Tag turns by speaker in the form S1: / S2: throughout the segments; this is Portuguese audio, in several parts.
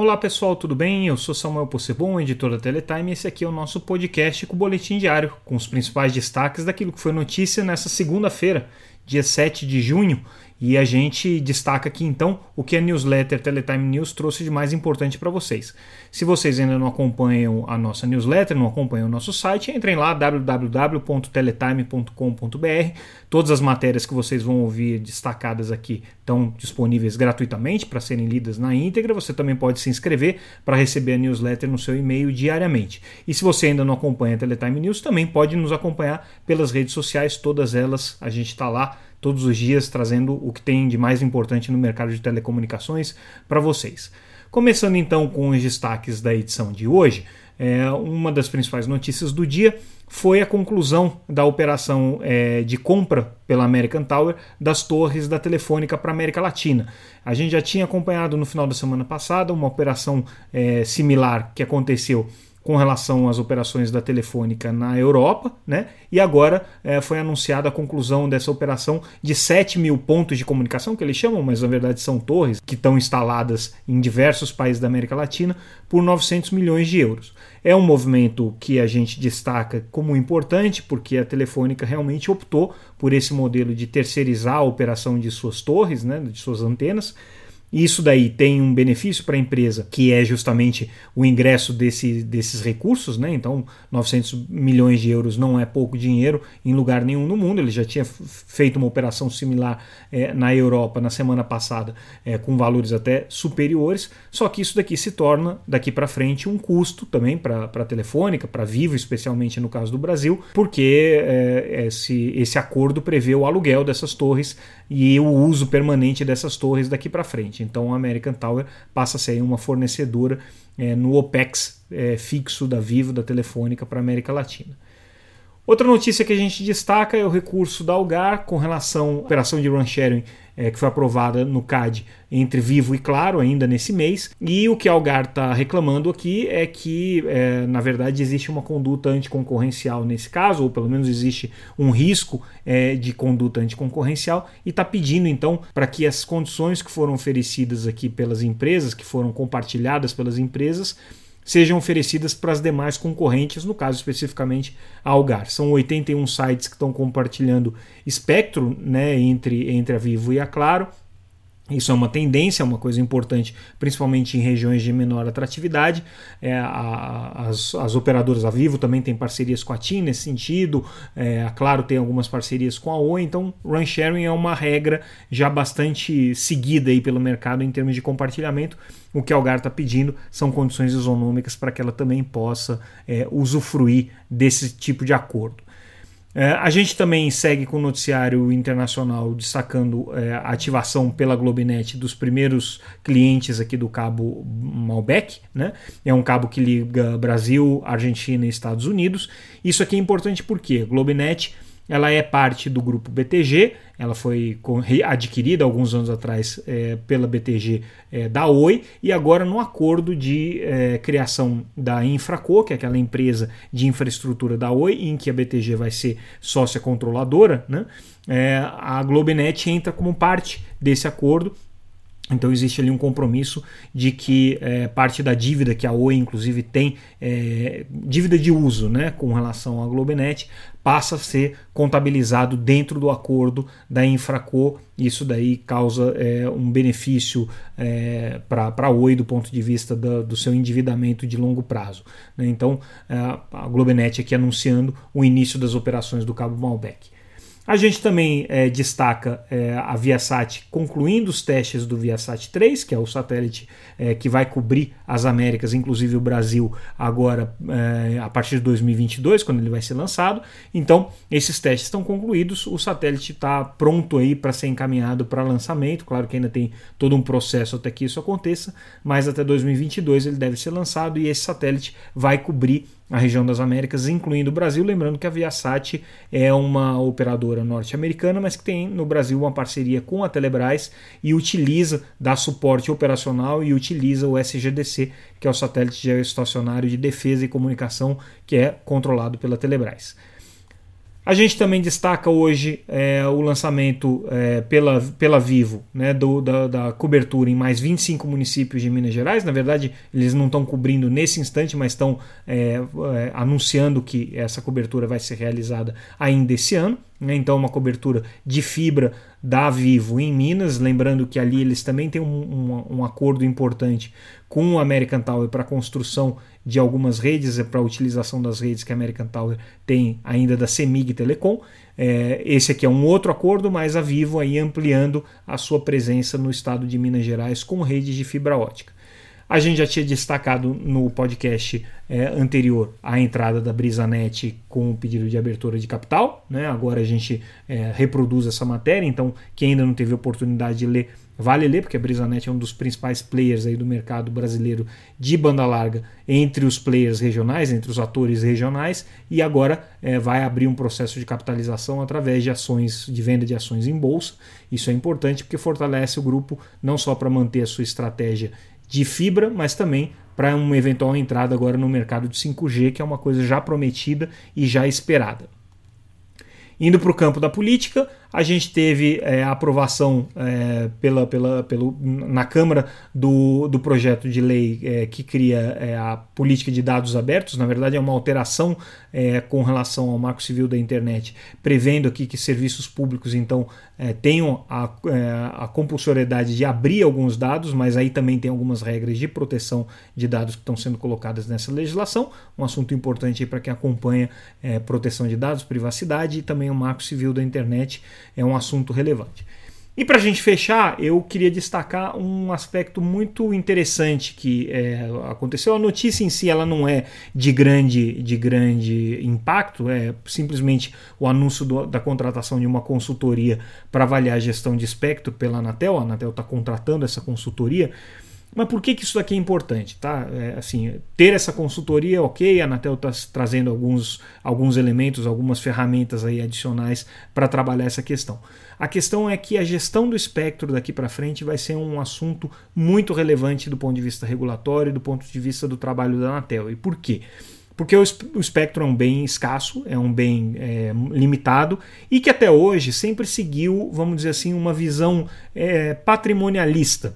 S1: Olá pessoal, tudo bem? Eu sou Samuel Possebon, editor da Teletime, e esse aqui é o nosso podcast com o Boletim Diário, com os principais destaques daquilo que foi notícia nessa segunda-feira, dia 7 de junho, e a gente destaca aqui então o que a newsletter Teletime News trouxe de mais importante para vocês. Se vocês ainda não acompanham a nossa newsletter, não acompanham o nosso site, entrem lá www.teletime.com.br. Todas as matérias que vocês vão ouvir destacadas aqui estão disponíveis gratuitamente para serem lidas na íntegra. Você também pode se inscrever para receber a newsletter no seu e-mail diariamente. E se você ainda não acompanha a Teletime News, também pode nos acompanhar pelas redes sociais, todas elas a gente está lá todos os dias trazendo o que tem de mais importante no mercado de telecomunicações para vocês. Começando então com os destaques da edição de hoje, é, uma das principais notícias do dia foi a conclusão da operação é, de compra pela American Tower das torres da Telefônica para a América Latina. A gente já tinha acompanhado no final da semana passada uma operação é, similar que aconteceu com relação às operações da Telefônica na Europa, né? E agora é, foi anunciada a conclusão dessa operação de 7 mil pontos de comunicação, que eles chamam, mas na verdade são torres que estão instaladas em diversos países da América Latina por 900 milhões de euros. É um movimento que a gente destaca como importante, porque a Telefônica realmente optou por esse modelo de terceirizar a operação de suas torres, né, de suas antenas. Isso daí tem um benefício para a empresa, que é justamente o ingresso desse, desses recursos, né? Então, 900 milhões de euros não é pouco dinheiro em lugar nenhum no mundo. Ele já tinha feito uma operação similar é, na Europa na semana passada, é, com valores até superiores. Só que isso daqui se torna, daqui para frente, um custo também para a Telefônica, para Vivo, especialmente no caso do Brasil, porque é, esse, esse acordo prevê o aluguel dessas torres e o uso permanente dessas torres daqui para frente. Então a American Tower passa a ser uma fornecedora é, no OPEX é, fixo da Vivo, da Telefônica para a América Latina. Outra notícia que a gente destaca é o recurso da Algar com relação à operação de run sharing é, que foi aprovada no CAD entre Vivo e Claro ainda nesse mês. E o que Algar está reclamando aqui é que, é, na verdade, existe uma conduta anticoncorrencial nesse caso, ou pelo menos existe um risco é, de conduta anticoncorrencial, e está pedindo então para que as condições que foram oferecidas aqui pelas empresas, que foram compartilhadas pelas empresas, sejam oferecidas para as demais concorrentes, no caso especificamente a Algar. São 81 sites que estão compartilhando espectro né, entre, entre a Vivo e a Claro. Isso é uma tendência, é uma coisa importante, principalmente em regiões de menor atratividade. É, a, as, as, operadoras, a Vivo também tem parcerias com a TIM nesse sentido, é, a Claro tem algumas parcerias com a Oi, então run sharing é uma regra já bastante seguida aí pelo mercado em termos de compartilhamento. O que a Algar está pedindo são condições isonômicas para que ela também possa é, usufruir desse tipo de acordo. É, a gente também segue com o noticiário internacional destacando é, a ativação pela Globinet dos primeiros clientes aqui do cabo Malbec. Né? É um cabo que liga Brasil, Argentina e Estados Unidos. Isso aqui é importante porque Globinet ela é parte do grupo BTG, ela foi adquirida alguns anos atrás é, pela BTG é, da Oi e agora no acordo de é, criação da Infraco, que é aquela empresa de infraestrutura da Oi, em que a BTG vai ser sócia controladora, né? É, a Globenet entra como parte desse acordo então existe ali um compromisso de que é, parte da dívida que a Oi inclusive tem, é, dívida de uso né, com relação à Globenet, passa a ser contabilizado dentro do acordo da Infraco. Isso daí causa é, um benefício é, para a Oi do ponto de vista do, do seu endividamento de longo prazo. Né? Então é, a Globenet aqui anunciando o início das operações do Cabo Malbec. A gente também é, destaca é, a Viasat concluindo os testes do Viasat 3, que é o satélite é, que vai cobrir as Américas, inclusive o Brasil, agora é, a partir de 2022, quando ele vai ser lançado. Então, esses testes estão concluídos, o satélite está pronto aí para ser encaminhado para lançamento. Claro que ainda tem todo um processo até que isso aconteça, mas até 2022 ele deve ser lançado e esse satélite vai cobrir a região das Américas, incluindo o Brasil. Lembrando que a Viasat é uma operadora norte-americana, mas que tem no Brasil uma parceria com a Telebrás e utiliza, dá suporte operacional e utiliza o SGDC, que é o satélite geoestacionário de defesa e comunicação, que é controlado pela Telebrás. A gente também destaca hoje é, o lançamento é, pela, pela Vivo né, do, da, da, cobertura em mais 25 municípios de Minas Gerais. Na verdade, eles não estão cobrindo nesse instante, mas estão é, é, anunciando que essa cobertura vai ser realizada ainda esse ano. Né, então, uma cobertura de fibra da Vivo em Minas. Lembrando que ali eles também têm um, um, um acordo importante com o American Tower para a construção de algumas redes, é para a utilização das redes que a American Tower tem ainda da Semig Telecom. É, esse aqui é um outro acordo, mas a Vivo aí ampliando a sua presença no estado de Minas Gerais com redes de fibra ótica. A gente já tinha destacado no podcast é, anterior a entrada da BrisaNet com o pedido de abertura de capital. Né? Agora a gente é, reproduz essa matéria, então quem ainda não teve oportunidade de ler, vale ler, porque a BrisaNet é um dos principais players aí do mercado brasileiro de banda larga entre os players regionais, entre os atores regionais, e agora é, vai abrir um processo de capitalização através de ações, de venda de ações em bolsa. Isso é importante porque fortalece o grupo não só para manter a sua estratégia de fibra, mas também para uma eventual entrada agora no mercado de 5G, que é uma coisa já prometida e já esperada. Indo para o campo da política, a gente teve é, a aprovação é, pela, pela, pelo, na Câmara do, do projeto de lei é, que cria é, a política de dados abertos. Na verdade, é uma alteração é, com relação ao Marco Civil da Internet, prevendo aqui que serviços públicos então é, tenham a, a compulsoriedade de abrir alguns dados, mas aí também tem algumas regras de proteção de dados que estão sendo colocadas nessa legislação. Um assunto importante para quem acompanha proteção de dados, privacidade e também o Marco Civil da Internet é um assunto relevante. E para a gente fechar, eu queria destacar um aspecto muito interessante que é, aconteceu. A notícia em si ela não é de grande, de grande impacto, é simplesmente o anúncio do, da contratação de uma consultoria para avaliar a gestão de espectro pela Anatel. A Anatel está contratando essa consultoria. Mas por que, que isso aqui é importante? Tá? É, assim, ter essa consultoria, ok, a Anatel está trazendo alguns, alguns elementos, algumas ferramentas aí adicionais para trabalhar essa questão. A questão é que a gestão do espectro daqui para frente vai ser um assunto muito relevante do ponto de vista regulatório e do ponto de vista do trabalho da Anatel. E por quê? porque o, espectro é um bem escasso, é um bem é, limitado e que até hoje sempre seguiu, vamos dizer assim, uma visão é, patrimonialista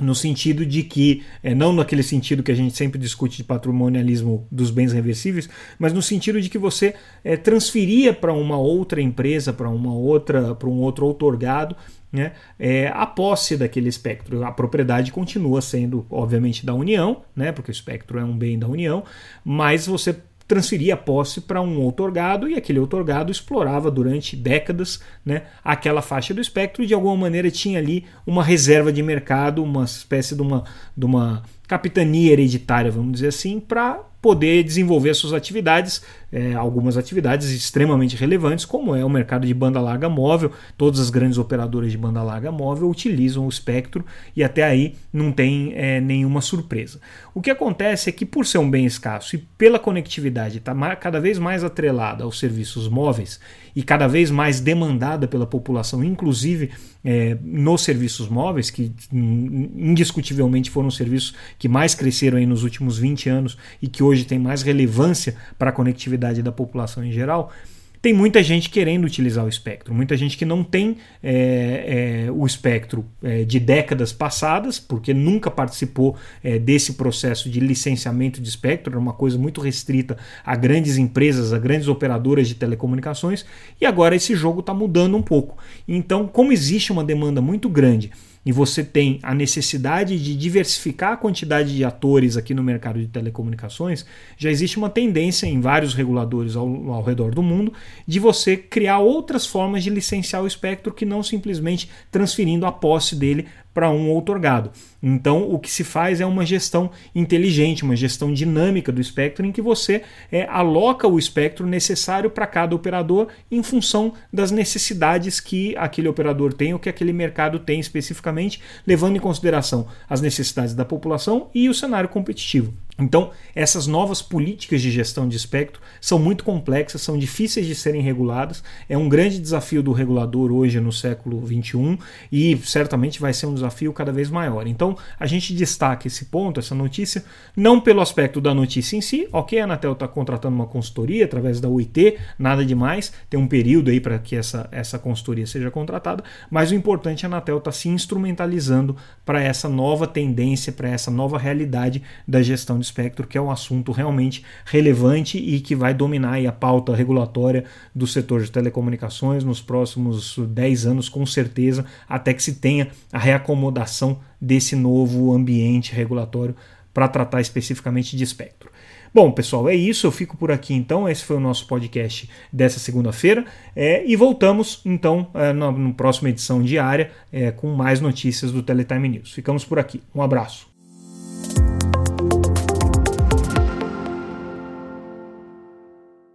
S1: no sentido de que, é, não naquele sentido que a gente sempre discute de patrimonialismo dos bens reversíveis, mas no sentido de que você é, transferia para uma outra empresa, para uma outra, para um outro outorgado, né, é, a posse daquele espectro. A propriedade continua sendo, obviamente, da União, né, porque o espectro é um bem da União, mas você transferia a posse para um outorgado e aquele outorgado explorava durante décadas né, aquela faixa do espectro e de alguma maneira tinha ali uma reserva de mercado, uma espécie de uma, de uma capitania hereditária, vamos dizer assim, para poder desenvolver suas atividades, é, algumas atividades extremamente relevantes, como é o mercado de banda larga móvel. Todas as grandes operadoras de banda larga móvel utilizam o espectro e até aí não tem é, nenhuma surpresa. O que acontece é que, por ser um bem escasso e pela conectividade estar tá cada vez mais atrelada aos serviços móveis e cada vez mais demandada pela população, inclusive é, nos serviços móveis, que indiscutivelmente foram os serviços que mais cresceram aí nos últimos 20 anos e que hoje tem mais relevância para a conectividade da população em geral, tem muita gente querendo utilizar o espectro, muita gente que não tem é, é, o espectro é, de décadas passadas, porque nunca participou é, desse processo de licenciamento de espectro, era uma coisa muito restrita a grandes empresas, a grandes operadoras de telecomunicações, e agora esse jogo está mudando um pouco. Então, como existe uma demanda muito grande e você tem a necessidade de diversificar a quantidade de atores aqui no mercado de telecomunicações, já existe uma tendência em vários reguladores ao, ao redor do mundo de você criar outras formas de licenciar o espectro que não simplesmente transferindo a posse dele para um outorgado. Então, o que se faz é uma gestão inteligente, uma gestão dinâmica do espectro, em que você é, aloca o espectro necessário para cada operador em função das necessidades que aquele operador tem ou que aquele mercado tem especificamente, levando em consideração as necessidades da população e o cenário competitivo. Então, essas novas políticas de gestão de espectro são muito complexas, são difíceis de serem reguladas. É um grande desafio do regulador hoje no século XXI e certamente vai ser um desafio cada vez maior. Então, a gente destaca esse ponto, essa notícia, não pelo aspecto da notícia em si, ok, a Anatel está contratando uma consultoria através da UIT, nada demais, tem um período aí para que essa, essa consultoria seja contratada, mas o importante é a Anatel estar tá se instrumentalizando para essa nova tendência, para essa nova realidade da gestão de espectro, que é um assunto realmente relevante e que vai dominar a pauta regulatória do setor de telecomunicações nos próximos 10 anos, com certeza, até que se tenha a reacomodação desse novo ambiente regulatório para tratar especificamente de espectro. Bom, pessoal, é isso. Eu fico por aqui então. Esse foi o nosso podcast dessa segunda-feira. É, e voltamos então é, na, na, próxima edição diária é, com mais notícias do Teletime News. Ficamos por aqui. Um abraço.